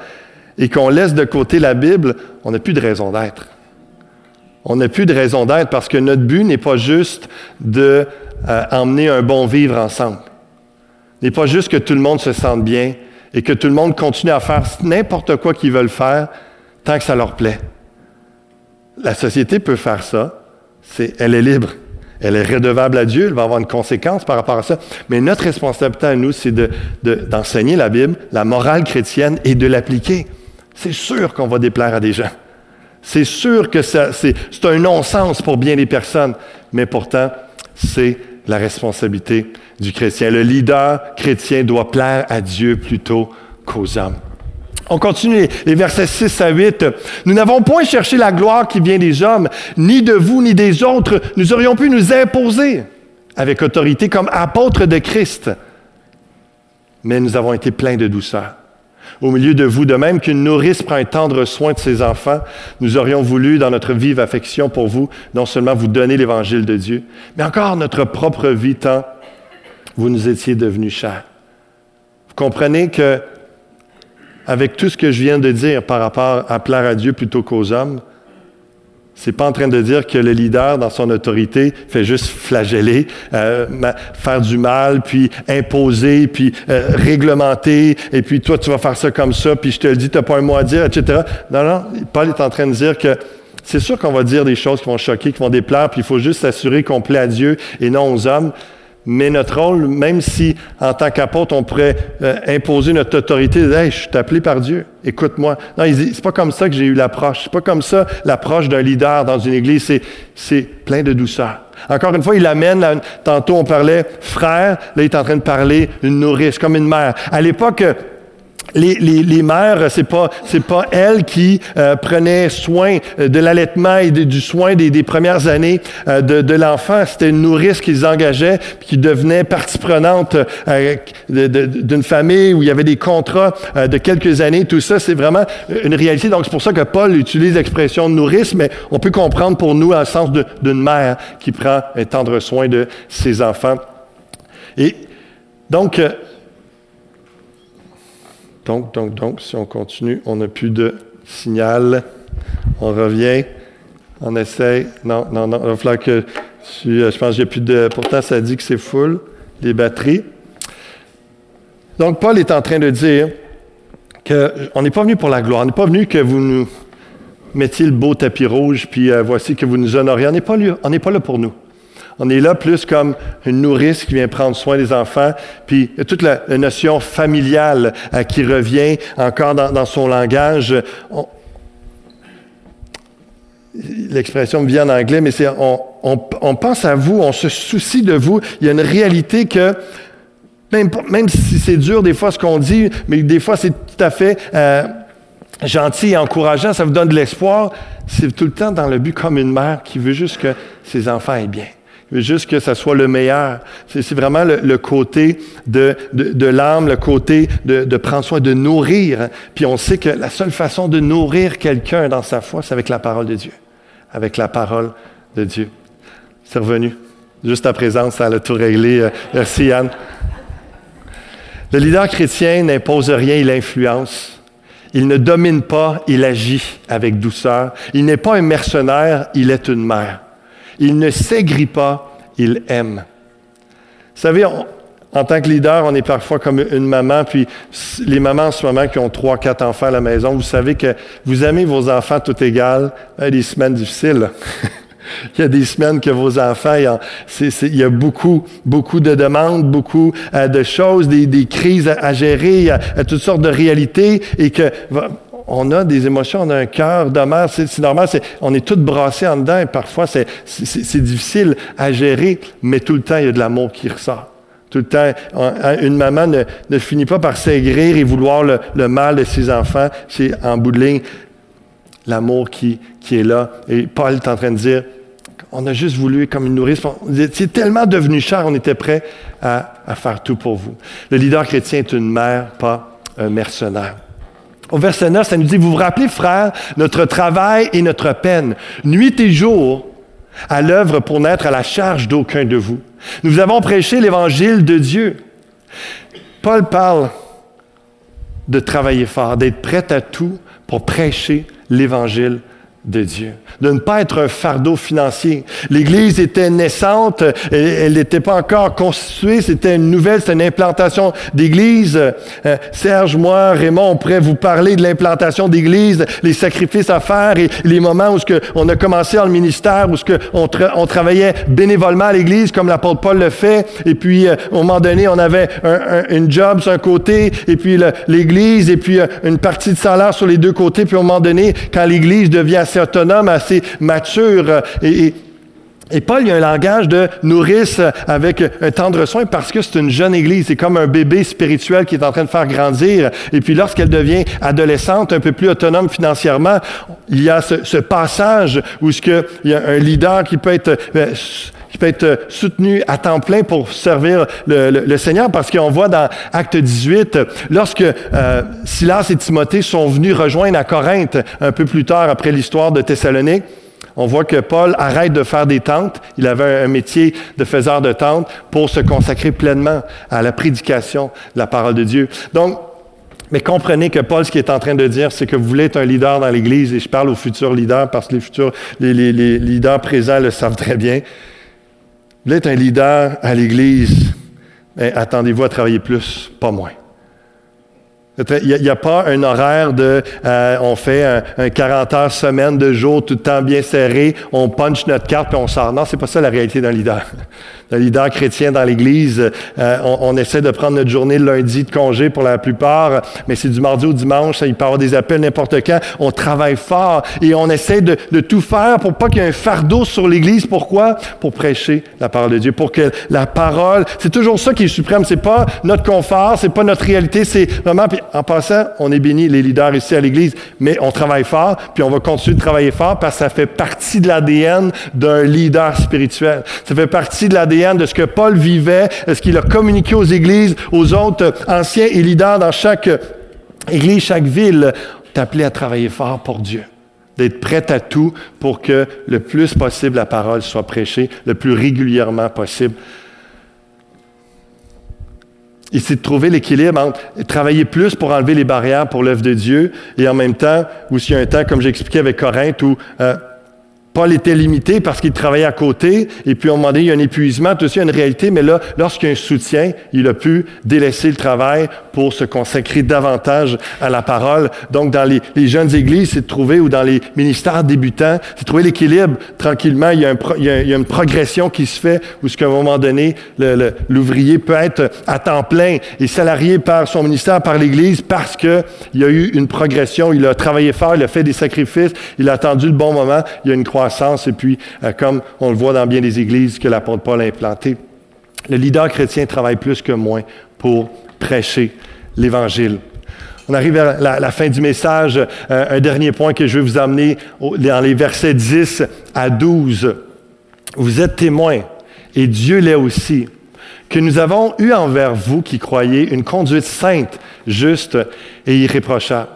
et qu'on laisse de côté la Bible, on n'a plus de raison d'être. On n'a plus de raison d'être parce que notre but n'est pas juste d'emmener euh, un bon vivre ensemble. N'est pas juste que tout le monde se sente bien et que tout le monde continue à faire n'importe quoi qu'ils veulent faire tant que ça leur plaît. La société peut faire ça. elle est libre. Elle est redevable à Dieu. Elle va avoir une conséquence par rapport à ça. Mais notre responsabilité à nous, c'est d'enseigner la Bible, la morale chrétienne et de l'appliquer. C'est sûr qu'on va déplaire à des gens. C'est sûr que c'est un non-sens pour bien des personnes, mais pourtant, c'est la responsabilité du chrétien. Le leader chrétien doit plaire à Dieu plutôt qu'aux hommes. On continue les versets 6 à 8. Nous n'avons point cherché la gloire qui vient des hommes, ni de vous, ni des autres. Nous aurions pu nous imposer avec autorité comme apôtres de Christ. Mais nous avons été pleins de douceur au milieu de vous, de même qu'une nourrice prend un tendre soin de ses enfants, nous aurions voulu, dans notre vive affection pour vous, non seulement vous donner l'évangile de Dieu, mais encore notre propre vie tant vous nous étiez devenus chers. Vous comprenez que, avec tout ce que je viens de dire par rapport à plaire à Dieu plutôt qu'aux hommes, c'est pas en train de dire que le leader, dans son autorité, fait juste flageller, euh, faire du mal, puis imposer, puis euh, réglementer, et puis toi, tu vas faire ça comme ça, puis je te le dis, tu n'as pas un mot à dire, etc. Non, non, Paul est en train de dire que c'est sûr qu'on va dire des choses qui vont choquer, qui vont déplaire, puis il faut juste s'assurer qu'on plaît à Dieu et non aux hommes. Mais notre rôle, même si en tant qu'apôtre, on pourrait euh, imposer notre autorité, hey, je suis appelé par Dieu, écoute-moi. Non, c'est pas comme ça que j'ai eu l'approche. C'est pas comme ça l'approche d'un leader dans une église. C'est plein de douceur. Encore une fois, il amène, tantôt on parlait frère, là il est en train de parler une nourrice, comme une mère. À l'époque, les, les, les mères, c'est pas c'est pas elles qui euh, prenaient soin euh, de l'allaitement et du soin des, des, premières années euh, de, de l'enfant. C'était une nourrice qu'ils engageaient, qui devenait partie prenante d'une famille où il y avait des contrats de quelques années. Tout ça, c'est vraiment une réalité. Donc c'est pour ça que Paul utilise l'expression nourrice, mais on peut comprendre pour nous en sens d'une mère qui prend un tendre soin de ses enfants. Et donc donc, donc, donc, si on continue, on n'a plus de signal. On revient. On essaye. Non, non, non. Il va falloir que. Euh, je pense que j'ai plus de. Pourtant, ça dit que c'est full, les batteries. Donc, Paul est en train de dire qu'on n'est pas venu pour la gloire, on n'est pas venu que vous nous mettiez le beau tapis rouge, puis euh, voici que vous nous honoriez. On n'est pas, là, on n'est pas là pour nous. On est là plus comme une nourrice qui vient prendre soin des enfants, puis toute la, notion familiale euh, qui revient encore dans, son langage. L'expression vient en anglais, mais on, pense à vous, on se soucie de vous. Il y a une réalité que même, même si c'est dur des fois ce qu'on dit, mais des fois c'est tout à fait euh, gentil et encourageant, ça vous donne de l'espoir. C'est tout le temps dans le but comme une mère qui veut juste que ses enfants aient bien juste que ça soit le meilleur. C'est vraiment le, côté de, l'âme, le côté de, de, prendre soin, de nourrir. Puis on sait que la seule façon de nourrir quelqu'un dans sa foi, c'est avec la parole de Dieu. Avec la parole de Dieu. C'est revenu. Juste à présent, ça a tout réglé. Euh, merci Anne. Le leader chrétien n'impose rien, il influence. Il ne domine pas, il agit avec douceur. Il n'est pas un mercenaire, il est une mère. Il ne s'aigrit pas, il aime. Vous savez, en tant que leader, on est parfois comme une maman, puis les mamans en ce moment qui ont trois, quatre enfants à la maison, vous savez que vous aimez vos enfants tout égal. Il y a des semaines difficiles. il y a des semaines que vos enfants, il y a, beaucoup, beaucoup de demandes, beaucoup euh, de choses, des, crises à, gérer, il y a, toutes sortes de réalités, et que on a des émotions, on a un cœur mère, c'est normal, on est tous brassés en dedans et parfois c'est difficile à gérer, mais tout le temps, il y a de l'amour qui ressort. Tout le temps, une maman ne, finit pas par s'aigrir et vouloir le, mal de ses enfants. C'est en bout de ligne l'amour qui, est là. Et Paul est en train de dire, on a juste voulu comme une nourrice. C'est tellement devenu cher, on était prêt à faire tout pour vous. Le leader chrétien est une mère, pas un mercenaire. Au verset 9, ça nous dit, vous vous rappelez, frères, notre travail et notre peine, nuit et jour, à l'œuvre pour n'être à la charge d'aucun de vous. Nous avons prêché l'évangile de Dieu. Paul parle de travailler fort, d'être prêt à tout pour prêcher l'évangile de Dieu, de ne pas être un fardeau financier. L'Église était naissante, elle n'était pas encore constituée, c'était une nouvelle, c'était une implantation d'Église. Euh, Serge, moi, Raymond, on pourrait vous parler de l'implantation d'Église, les sacrifices à faire et les moments où ce que on a commencé dans le ministère, où ce que on, travaillait bénévolement à l'Église, comme l'apôtre Paul le fait, et puis euh, au moment donné, on avait un, une job sur un côté, et puis l'Église, et puis euh, une partie de salaire sur les deux côtés, puis au moment donné, quand l'Église devient autonome, assez mature. Et, Paul, il y a un langage de nourrice avec un tendre soin parce que c'est une jeune église. C'est comme un bébé spirituel qui est en train de faire grandir. Et puis lorsqu'elle devient adolescente, un peu plus autonome financièrement, il y a ce, passage où ce que, il y a un leader qui peut être euh, qui peut être soutenu à temps plein pour servir le, Seigneur, parce qu'on voit dans Acte 18, lorsque euh, Silas et Timothée sont venus rejoindre à Corinthe un peu plus tard après l'histoire de Thessalonique, on voit que Paul arrête de faire des tentes. Il avait un métier de faiseur de tentes pour se consacrer pleinement à la prédication de la parole de Dieu. Donc, mais comprenez que Paul, ce qu'il est en train de dire, c'est que vous voulez être un leader dans l'Église, et je parle aux futurs leaders parce que les futurs, les leaders présents le savent très bien. Vous êtes un leader à l'Église, mais attendez-vous à travailler plus, pas moins. Il n'y a, pas un horaire de euh, on fait un, 40 heures semaine de jour, tout le temps bien serré, on punch notre carte puis on sort. Non, c'est pas ça la réalité d'un leader. Un leader chrétien dans l'Église, euh, on, essaie de prendre notre journée le lundi de congé pour la plupart, mais c'est du mardi au dimanche, il peut y avoir des appels n'importe quand. On travaille fort et on essaie de, de tout faire pour pas qu'il y ait un fardeau sur l'Église. Pourquoi? Pour prêcher la parole de Dieu, pour que la parole, c'est toujours ça qui est suprême. C'est pas notre confort, c'est pas notre réalité, c'est vraiment en passant, on est béni, les leaders ici à l'Église, mais on travaille fort, puis on va continuer de travailler fort parce que ça fait partie de l'ADN d'un leader spirituel. Ça fait partie de l'ADN de ce que Paul vivait, de ce qu'il a communiqué aux églises, aux autres anciens et leaders dans chaque église, chaque ville. T'appeler à travailler fort pour Dieu d'être prêt à tout pour que le plus possible la parole soit prêchée, le plus régulièrement possible et c'est de trouver l'équilibre entre travailler plus pour enlever les barrières pour l'œuvre de Dieu et en même temps, ou s'il y a un temps, comme j'expliquais avec Corinthe, où euh, Paul était limité parce qu'il travaillait à côté, et puis moment donné, il y a un épuisement, tout ça, il y a une réalité, mais là, lorsqu'il y a un soutien, il a pu délaisser le travail pour se consacrer davantage à la parole. Donc, dans les, jeunes églises, c'est de trouver, ou dans les ministères débutants, c'est de trouver l'équilibre. Tranquillement, il y, a il, y a, une progression qui se fait, où ce qu'à un moment donné, l'ouvrier peut être à temps plein et salarié par son ministère, par l'Église, parce qu'il y a eu une progression, il a travaillé fort, il a fait des sacrifices, il a attendu le bon moment, il y a une croissance et puis, euh, comme on le voit dans bien des églises que l'apôtre Paul a implanté, le leader chrétien travaille plus que moins pour prêcher l'Évangile. On arrive à la, fin du message. Euh, un dernier point que je vais vous amener dans les versets 10 à 12. Vous êtes témoins, et Dieu l'est aussi, que nous avons eu envers vous qui croyez une conduite sainte, juste et irréprochable.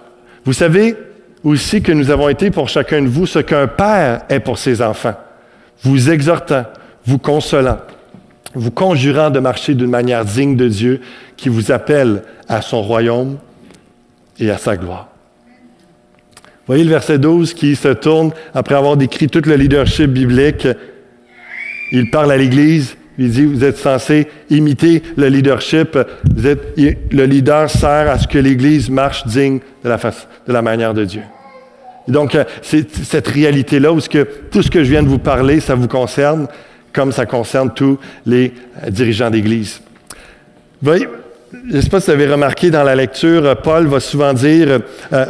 Vous savez, aussi que nous avons été pour chacun de vous ce qu'un père est pour ses enfants, vous exhortant, vous consolant, vous conjurant de marcher d'une manière digne de Dieu qui vous appelle à son royaume et à sa gloire. Voyez le verset 12 qui se tourne après avoir décrit tout le leadership biblique. Il parle à l'Église, il dit, vous êtes censé imiter le leadership. Le leader sert à ce que l'Église marche digne de la, manière de Dieu. donc, euh, c'est cette réalité-là où tout ce que je viens de vous parler, ça vous concerne, comme ça concerne tous les euh, dirigeants d'Église. Voyez, je ne sais pas si vous avez remarqué dans la lecture, Paul va souvent dire, euh,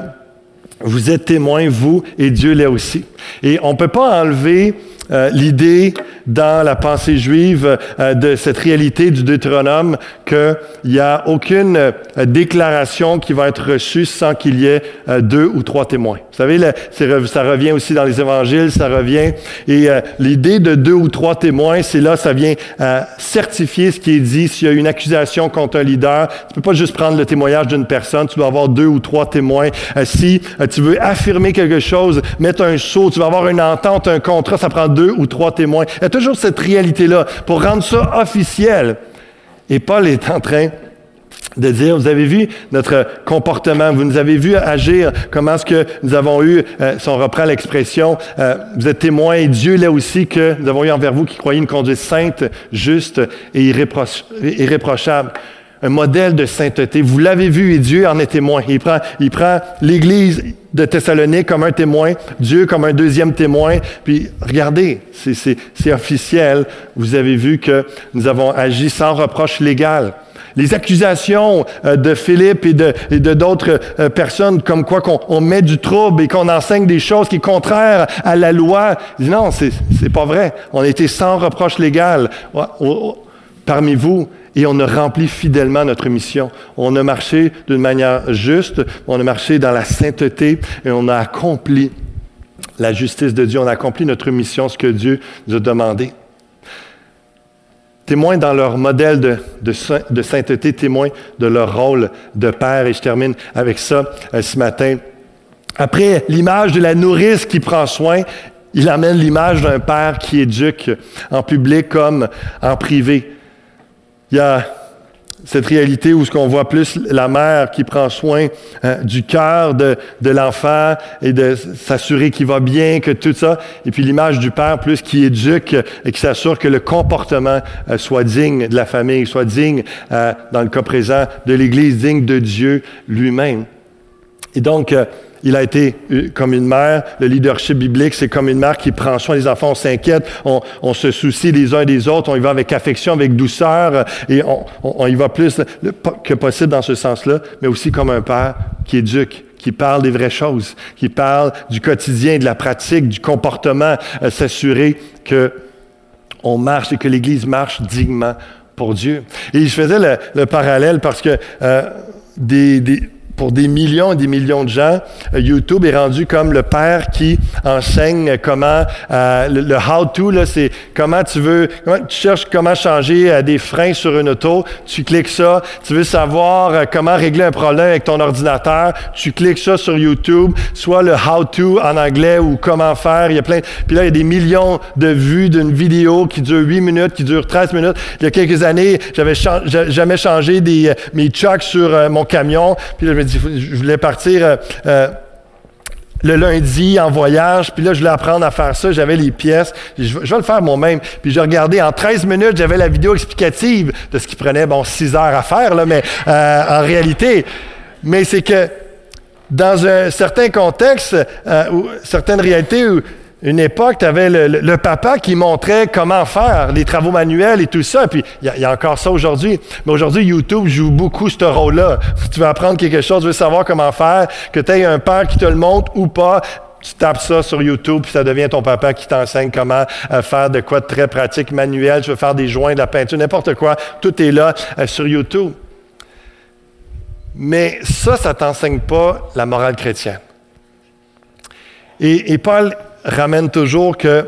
vous êtes témoins, vous, et Dieu l'est aussi. Et on ne peut pas enlever euh, l'idée dans la pensée juive euh, de cette réalité du Deutéronome qu'il n'y a aucune euh, déclaration qui va être reçue sans qu'il y ait deux ou trois témoins. Vous savez, ça revient aussi dans les évangiles, ça revient. Et l'idée de deux ou trois témoins, c'est là, ça vient certifier ce qui est dit. S'il y a une accusation contre un leader, tu ne peux pas juste prendre le témoignage d'une personne, tu dois avoir deux ou trois témoins. si tu veux affirmer quelque chose, mettre un saut, tu vas avoir une entente, un contrat, ça prend deux ou trois témoins. Il y a toujours cette réalité-là pour rendre ça officiel. Et Paul est en train de dire, vous avez vu notre comportement, vous nous avez vu agir, comment est-ce que nous avons eu, euh, si on reprend l'expression, euh, vous êtes témoins, et Dieu l'est aussi, que nous avons eu envers vous qui croyez une conduite sainte, juste et irréprochable un modèle de sainteté. Vous l'avez vu et Dieu en est témoin. Il prend, il prend l'Église de Thessalonique comme un témoin, Dieu comme un deuxième témoin. Puis regardez, c'est officiel. Vous avez vu que nous avons agi sans reproche légal. Les accusations euh, de Philippe et de d'autres euh, personnes comme quoi qu'on met du trouble et qu'on enseigne des choses qui sont contraires à la loi, non, c'est pas vrai. On été sans reproche légal. Parmi vous, et on a rempli fidèlement notre mission. On a marché d'une manière juste, on a marché dans la sainteté et on a accompli la justice de Dieu, on a accompli notre mission, ce que Dieu nous a demandé. Témoins dans leur modèle de, sainteté, témoins de leur rôle de père. Et je termine avec ça euh, ce matin. Après l'image de la nourrice qui prend soin, il amène l'image d'un père qui éduque en public comme en privé. Il y a cette réalité où ce qu'on voit plus la mère qui prend soin euh, du cœur de, l'enfant et de s'assurer qu'il va bien, que tout ça. Et puis l'image du père plus qui éduque et qui s'assure que le comportement euh, soit digne de la famille, soit digne, euh, dans le cas présent, de l'Église, digne de Dieu lui-même. Et donc, il a été euh, comme une mère. Le leadership biblique, c'est comme une mère qui prend soin des enfants. On s'inquiète, on, se soucie les uns des autres, on y va avec affection, avec douceur, euh, et on, y va plus que possible dans ce sens-là, mais aussi comme un père qui éduque qui parle des vraies choses, qui parle du quotidien, de la pratique, du comportement, euh, s'assurer que on marche et que l'Église marche dignement pour Dieu. Et je faisais le, parallèle parce que des pour des millions et des millions de gens, euh, YouTube est rendu comme le père qui enseigne comment euh, le, how-to, là, c'est comment tu veux, comment, tu cherches comment changer euh, des freins sur une auto, tu cliques ça. Tu veux savoir comment régler un problème avec ton ordinateur, tu cliques ça sur YouTube, soit le how-to en anglais ou comment faire. Il y a plein. Puis là, il y a des millions de vues d'une vidéo qui dure 8 minutes, qui dure 13 minutes. Il y a quelques années, j'avais jamais changé des, mes chucks sur mon camion. Puis je me je voulais partir euh, euh, le lundi en voyage, puis là, je voulais apprendre à faire ça, j'avais les pièces, je, vais le faire moi-même. Puis j'ai regardé, en 13 minutes, j'avais la vidéo explicative de ce qui prenait, bon, 6 heures à faire, là, mais euh, en réalité, mais c'est que dans un certain contexte, ou certaines réalités où une époque, tu avais le, papa qui montrait comment faire les travaux manuels et tout ça. Puis il y, a encore ça aujourd'hui. Mais aujourd'hui, YouTube joue beaucoup ce rôle-là. Tu veux apprendre quelque chose, tu veux savoir comment faire, que tu aies un père qui te le montre ou pas. Tu tapes ça sur YouTube, puis ça devient ton papa qui t'enseigne comment euh, faire de quoi de très pratique, manuel. Tu veux faire des joints, de la peinture, n'importe quoi. Tout est là euh, sur YouTube. Mais ça, ça ne t'enseigne pas la morale chrétienne. Et Paul ramène toujours que,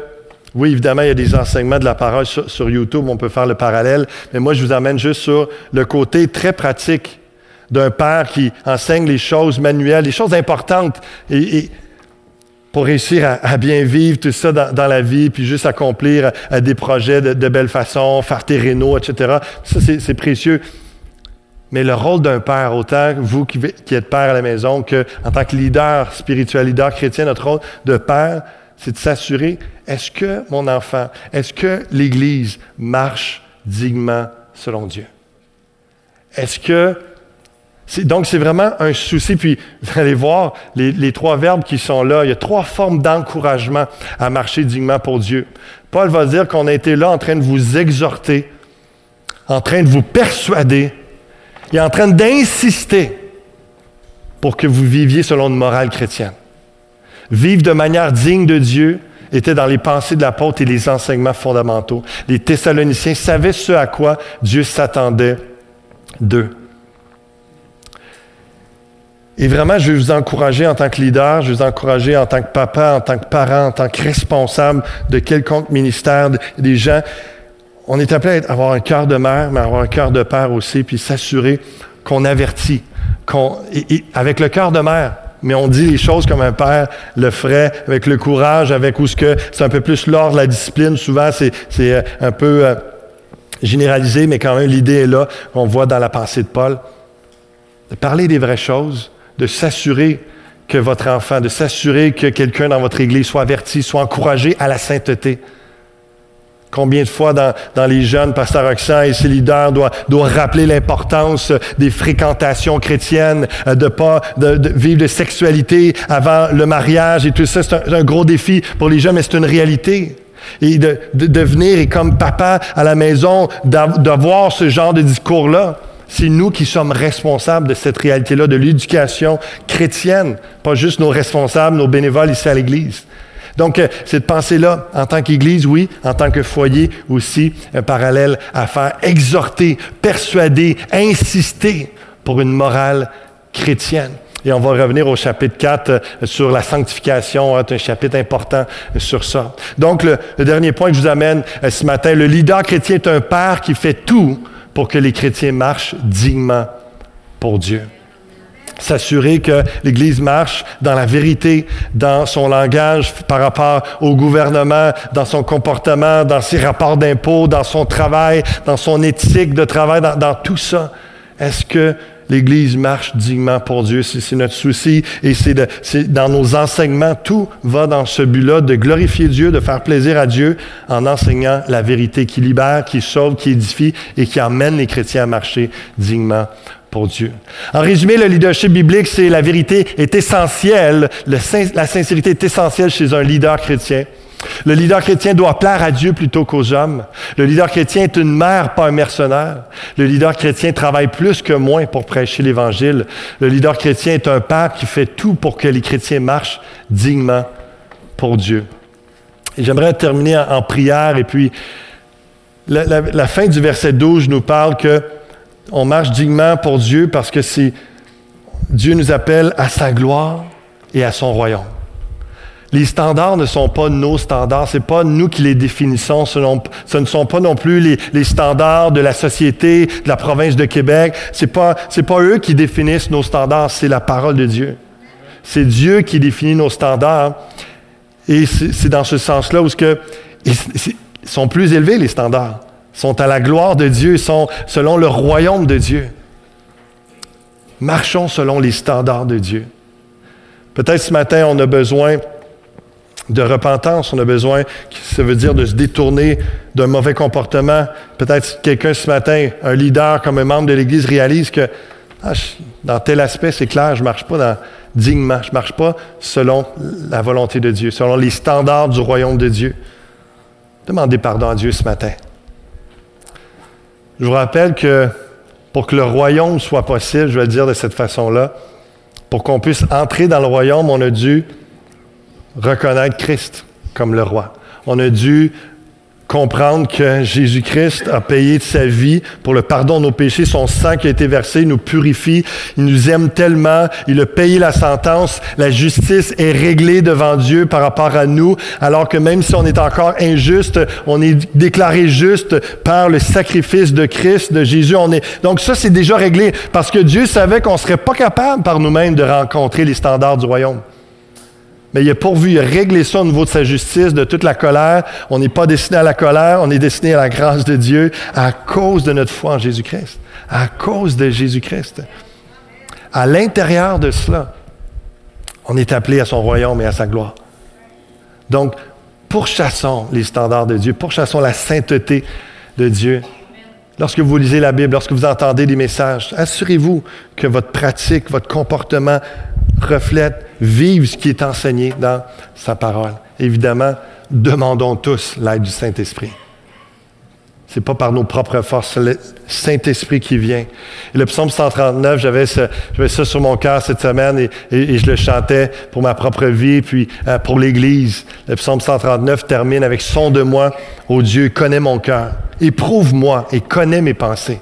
oui, évidemment, il y a des enseignements de la parole sur, YouTube, on peut faire le parallèle, mais moi, je vous amène juste sur le côté très pratique d'un père qui enseigne les choses manuelles, les choses importantes, et, pour réussir à, bien vivre tout ça dans, la vie, puis juste accomplir euh, des projets de, belle façon, faire tes rénaux, etc. Ça, c'est précieux. Mais le rôle d'un père, autant vous qui, qui êtes père à la maison, que en tant que leader spirituel, leader chrétien, notre rôle de père, c'est de s'assurer, est-ce que mon enfant, est-ce que l'Église marche dignement selon Dieu? Est-ce que... donc, c'est vraiment un souci. Puis, vous allez voir les, les, trois verbes qui sont là. Il y a trois formes d'encouragement à marcher dignement pour Dieu. Paul va dire qu'on a été là en train de vous exhorter, en train de vous persuader et en train d'insister pour que vous viviez selon une morale chrétienne vivre de manière digne de Dieu était dans les pensées de l'apôtre et les enseignements fondamentaux. Les Thessaloniciens savaient ce à quoi Dieu s'attendait d'eux. Et vraiment, je vais vous encourager en tant que leader, je vais vous encourager en tant que papa, en tant que parent, en tant que responsable de quelconque ministère, des gens. On est appelé à avoir un cœur de mère, mais avoir un cœur de père aussi, puis s'assurer qu'on avertit, qu'on, avec le cœur de mère, mais on dit les choses comme un père le ferait, avec le courage, avec où c'est un peu plus l'ordre, la discipline. Souvent, c'est, euh, un peu euh, généralisé, mais quand même, l'idée est là, qu'on voit dans la pensée de Paul. De parler des vraies choses, de s'assurer que votre enfant, de s'assurer que quelqu'un dans votre Église soit averti, soit encouragé à la sainteté. Combien de fois dans, les jeunes, Pasteur Roxane et ses leaders doivent, rappeler l'importance des fréquentations chrétiennes, euh, de pas vivre de sexualité avant le mariage et tout ça. C'est un, gros défi pour les jeunes, mais c'est une réalité. Et de, de, venir et comme papa à la maison, d'avoir ce genre de discours-là. C'est nous qui sommes responsables de cette réalité-là, de l'éducation chrétienne, pas juste nos responsables, nos bénévoles ici à l'Église. Donc, euh, cette pensée-là, en tant qu'Église, oui, en tant que foyer aussi, un parallèle à faire, exhorter, persuader, insister pour une morale chrétienne. Et on va revenir au chapitre 4 euh, sur la sanctification, c'est un chapitre important euh, sur ça. Donc, le, dernier point que je vous amène ce matin, le leader chrétien est un père qui fait tout pour que les chrétiens marchent dignement pour Dieu s'assurer que l'Église marche dans la vérité, dans son langage par rapport au gouvernement, dans son comportement, dans ses rapports d'impôts, dans son travail, dans son éthique de travail, dans, tout ça. Est-ce que l'Église marche dignement pour Dieu? C'est notre souci et c'est dans nos enseignements. Tout va dans ce but-là de glorifier Dieu, de faire plaisir à Dieu en enseignant la vérité qui libère, qui sauve, qui édifie et qui emmène les chrétiens à marcher dignement pour Dieu. En résumé, le leadership biblique, c'est la vérité est essentielle, la sincérité est essentielle chez un leader chrétien. Le leader chrétien doit plaire à Dieu plutôt qu'aux hommes. Le leader chrétien est une mère, pas un mercenaire. Le leader chrétien travaille plus que moins pour prêcher l'Évangile. Le leader chrétien est un père qui fait tout pour que les chrétiens marchent dignement pour Dieu. J'aimerais terminer en, prière et puis la, la fin du verset 12 nous parle que on marche dignement pour Dieu parce que c'est Dieu nous appelle à sa gloire et à son royaume. Les standards ne sont pas nos standards, c'est pas nous qui les définissons, ce, ne sont pas non plus les, standards de la société, de la province de Québec, c'est pas c'est pas eux qui définissent nos standards, c'est la parole de Dieu. C'est Dieu qui définit nos standards. Et c'est dans ce sens-là où ce que ils sont plus élevés les standards sont à la gloire de Dieu, sont selon le royaume de Dieu. Marchons selon les standards de Dieu. Peut-être ce matin, on a besoin de repentance, on a besoin, ça veut dire de se détourner d'un mauvais comportement. Peut-être quelqu'un ce matin, un leader comme un membre de l'Église, réalise que ah, dans tel aspect, c'est clair, je ne marche pas dignement, je ne marche pas selon la volonté de Dieu, selon les standards du royaume de Dieu. Demandez pardon à Dieu ce matin. Je vous rappelle que pour que le royaume soit possible, je vais le dire de cette façon-là, pour qu'on puisse entrer dans le royaume, on a dû reconnaître Christ comme le roi. On a dû comprendre que Jésus-Christ a payé de sa vie pour le pardon de nos péchés. Son sang qui a été versé nous purifie. Il nous aime tellement. Il a payé la sentence. La justice est réglée devant Dieu par rapport à nous, alors que même si on est encore injuste, on est déclaré juste par le sacrifice de Christ, de Jésus. Donc ça, c'est déjà réglé parce que Dieu savait qu'on ne serait pas capable par nous-mêmes de rencontrer les standards du royaume. Mais il a pourvu, il a ça au niveau de sa justice, de toute la colère. On n'est pas destiné à la colère, on est destiné à la grâce de Dieu à cause de notre foi en Jésus-Christ. À cause de Jésus-Christ. À l'intérieur de cela, on est appelé à son royaume et à sa gloire. Donc, pourchassons les standards de Dieu, pourchassons la sainteté de Dieu. Lorsque vous lisez la Bible, lorsque vous entendez des messages, assurez-vous que votre pratique, votre comportement reflète, vive ce qui est enseigné dans sa parole. Évidemment, demandons tous l'aide du Saint-Esprit. Ce n'est pas par nos propres forces, c'est le Saint-Esprit qui vient. Et le psaume 139, j'avais, ça sur mon cœur cette semaine et, je le chantais pour ma propre vie, puis euh, pour l'Église. Le psaume 139 termine avec Son de moi, ô Dieu, connais mon cœur, éprouve-moi et connais mes pensées.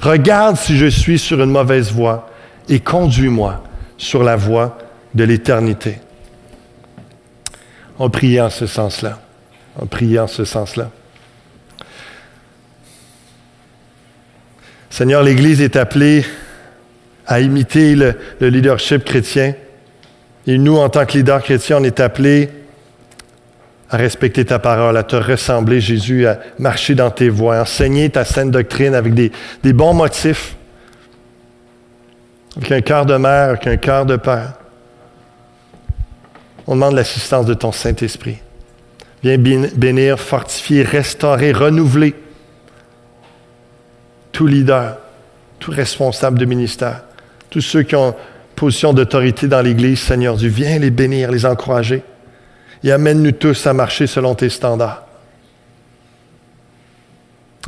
Regarde si je suis sur une mauvaise voie et conduis-moi sur la voie de l'éternité. On priait en ce sens-là. On priait en ce sens-là. Seigneur, l'Église est appelée à imiter le, leadership chrétien. Et nous, en tant que leader chrétien, on est appelés à respecter ta parole, à te ressembler, Jésus, à marcher dans tes voies, à enseigner ta sainte doctrine avec des, des bons motifs, avec un cœur de mère, avec un cœur de père. On demande l'assistance de ton Saint-Esprit. Viens bénir, fortifier, restaurer, renouveler tout leader, tout responsable de ministère, tous ceux qui ont position d'autorité dans l'Église, Seigneur Dieu, viens les bénir, les encourager et amène-nous tous à marcher selon tes standards.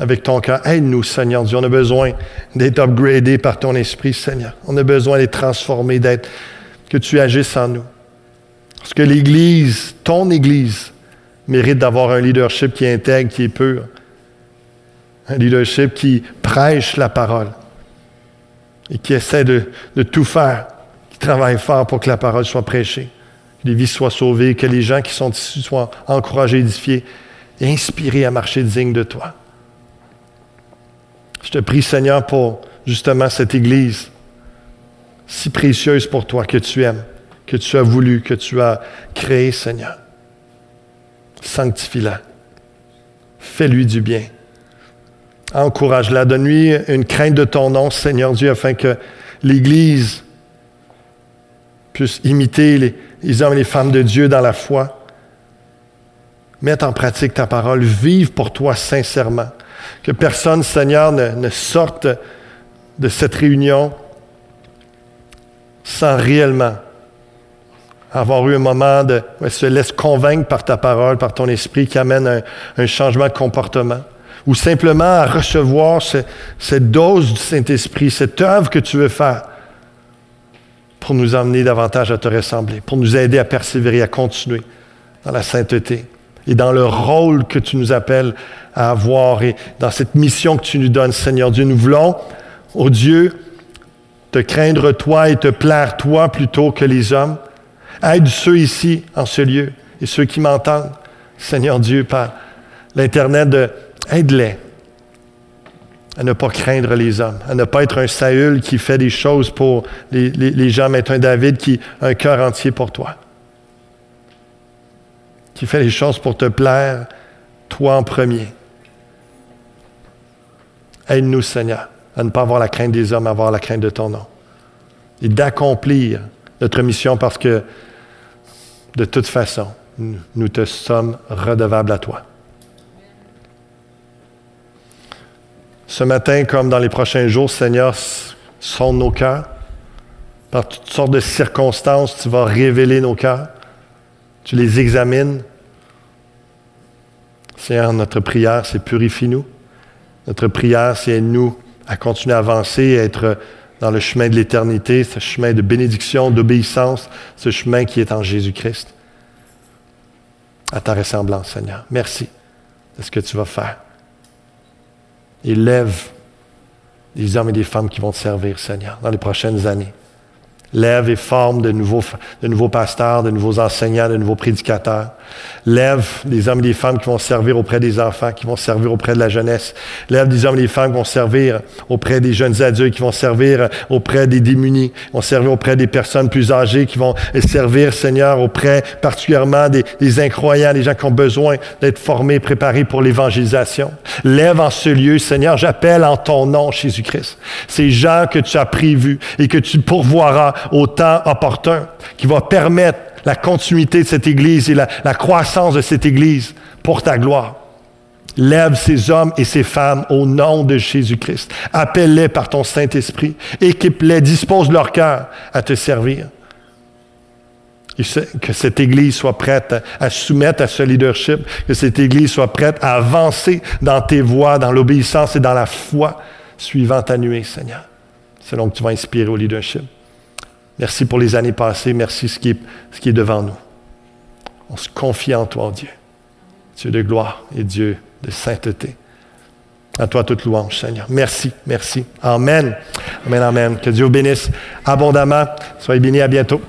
Avec ton cœur, aide-nous, Seigneur Dieu. On a besoin d'être upgradés par ton esprit, Seigneur. On a besoin d'être transformés, d'être, que tu agisses en nous. Parce que l'Église, ton Église, mérite d'avoir un leadership qui est intègre, qui est pur. Un leadership qui prêche la parole et qui essaie de, tout faire, qui travaille fort pour que la parole soit prêchée, que les vies soient sauvées, que les gens qui sont ici soient encouragés, édifiés et inspirés à marcher digne de toi. Je te prie, Seigneur, pour justement cette Église si précieuse pour toi que tu aimes que tu as voulu, que tu as créé, Seigneur. Sanctifie-la. Fais-lui du bien. Encourage-la. Donne-lui une crainte de ton nom, Seigneur Dieu, afin que l'Église puisse imiter les, hommes et les femmes de Dieu dans la foi. Mette en pratique ta parole. Vive pour toi sincèrement. Que personne, Seigneur, ne, sorte de cette réunion sans réellement avoir eu un moment de se laisse convaincre par ta parole, par ton esprit qui amène un, changement de comportement, ou simplement à recevoir cette dose du Saint-Esprit, cette œuvre que tu veux faire pour nous emmener davantage à te ressembler, pour nous aider à persévérer, à continuer dans la sainteté et dans le rôle que tu nous appelles à avoir et dans cette mission que tu nous donnes, Seigneur Dieu. Nous voulons, ô Dieu, te craindre toi et te plaire toi plutôt que les hommes. Aide ceux ici, en ce lieu, et ceux qui m'entendent, Seigneur Dieu, par l'Internet, de, aide-les à ne pas craindre les hommes, à ne pas être un Saül qui fait des choses pour les, gens, mais un David qui a un cœur entier pour toi, qui fait les choses pour te plaire, toi en premier. Aide-nous, Seigneur, à ne pas avoir la crainte des hommes, à avoir la crainte de ton nom, et d'accomplir notre mission parce que de toute façon, nous te sommes redevables à toi. Ce matin, comme dans les prochains jours, Seigneur, sonde nos cœurs. Par toutes sortes de circonstances, tu vas révéler nos cœurs. Tu les examines. Seigneur, notre prière, c'est purifie-nous. Notre prière, c'est nous à continuer à avancer, à être dans le chemin de l'éternité, ce chemin de bénédiction, d'obéissance, ce chemin qui est en Jésus-Christ. À ta ressemblance, Seigneur. Merci de ce que tu vas faire. Élève des hommes et des femmes qui vont te servir, Seigneur, dans les prochaines années. Lève et forme de nouveaux, de nouveaux pasteurs, de nouveaux enseignants, de nouveaux prédicateurs. Lève des hommes et des femmes qui vont servir auprès des enfants, qui vont servir auprès de la jeunesse. Lève des hommes et des femmes qui vont servir auprès des jeunes adultes, qui vont servir auprès des démunis, qui vont servir auprès des personnes plus âgées, qui vont servir, Seigneur, auprès particulièrement des, incroyants, des gens qui ont besoin d'être formés, préparés pour l'évangélisation. Lève en ce lieu, Seigneur, j'appelle en ton nom, Jésus-Christ, ces gens que tu as prévus et que tu pourvoiras au temps opportun, qui va permettre la continuité de cette Église et la, croissance de cette Église pour ta gloire. Lève ces hommes et ces femmes au nom de Jésus-Christ. Appelle-les par ton Saint-Esprit. Équipe-les, dispose leur cœur à te servir. que cette Église soit prête à, soumettre à ce leadership, que cette Église soit prête à avancer dans tes voies, dans l'obéissance et dans la foi, suivant ta nuée, Seigneur. C'est donc que tu vas inspirer au leadership. Merci pour les années passées. Merci ce qui est, ce qui est devant nous. On se confie en toi, Dieu. Dieu de gloire et Dieu de sainteté. À toi toute louange, Seigneur. Merci, merci. Amen. Amen, amen. Que Dieu vous bénisse abondamment. Soyez bénis, à bientôt.